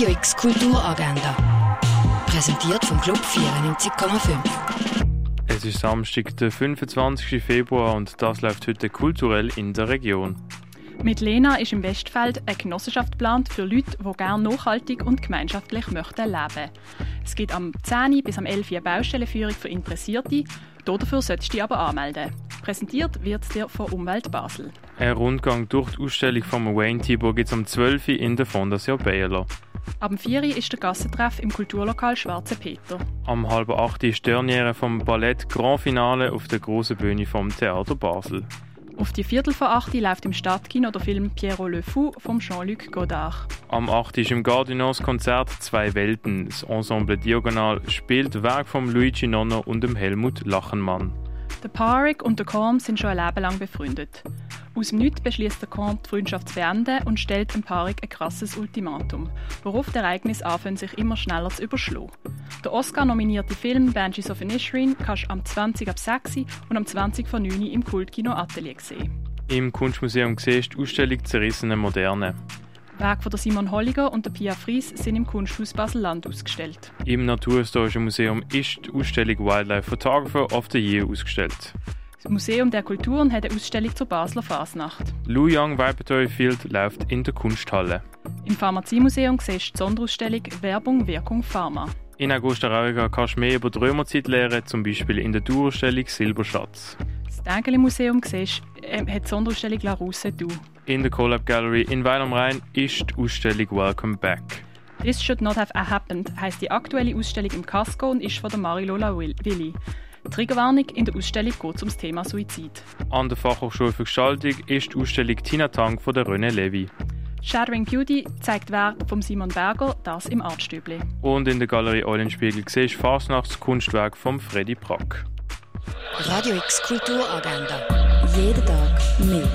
Radio X Kulturagenda. Präsentiert vom Club 94,5. Es ist Samstag, der 25. Februar und das läuft heute kulturell in der Region. Mit Lena ist im Westfeld eine Genossenschaft geplant für Leute, die gerne nachhaltig und gemeinschaftlich möchten leben. Es gibt am 10. bis am 11. eine Baustellenführung für Interessierte. Dafür solltest du dich aber anmelden. Präsentiert wird es dir von Umwelt Basel. Ein Rundgang durch die Ausstellung von Wayne Thibault gibt es am 12. in der Fondation Bayerlo. Am 4. ist der Gassentreff im Kulturlokal Schwarze Peter. Am halb 8. ist die Derniere vom Ballett Grand Finale auf der großen Bühne vom Theater Basel. Auf die Viertel vor 8 läuft im Stadtkino der Film Pierrot Le Fou von Jean-Luc Godard. Am 8. ist im Gardinos Konzert Zwei Welten. Das Ensemble Diagonal spielt Werk von Luigi Nonno und dem Helmut Lachenmann. Der Parik und der Korn sind schon ein Leben lang befreundet. Aus dem Nichts beschließt der Korn die Freundschaft zu beenden und stellt dem Parik ein krasses Ultimatum, worauf die Ereignisse anfangen, sich immer schneller zu überschlagen. Der Oscar-nominierte Film Banshees of Inisherin kannst du am 20 ab 6 und am 20 von 9 im Kultkino Atelier sehen. Im Kunstmuseum siehst du die Ausstellung Zerrissene Moderne. Werke von Simon Holliger und der Pia Fries sind im Kunsthaus Basel-Land ausgestellt. Im Naturhistorischen Museum ist die Ausstellung Wildlife Photographer of the Year ausgestellt. Das Museum der Kulturen hat eine Ausstellung zur Basler Fasnacht. Lou Young Vibratory Field läuft in der Kunsthalle. Im Pharmaziemuseum siehst du die Sonderausstellung Werbung, Wirkung, Pharma. In Augusta Rauriger kannst du mehr über die Römerzeit lernen, zum Beispiel in der Dauerausstellung Silberschatz. Das Dägeli Museum siehst, äh, hat die Sonderausstellung La Rousse Du. In der Collab Gallery in Weil am Rhein ist die Ausstellung Welcome Back. This Should Not Have Happened heisst die aktuelle Ausstellung im Casco und ist von der Marilola Willi. Triggerwarnung, in der Ausstellung geht es ums Thema Suizid. An der Fachhochschule für Gestaltung ist die Ausstellung Tina Tang von der René Levy. Shattering Beauty zeigt Werk von Simon Berger, das im Artstübli. Und in der Galerie Eulenspiegel siehst du Fasnachtskunstwerk von Freddy Prack. Radio X Kulturagenda. Jeden Tag mehr.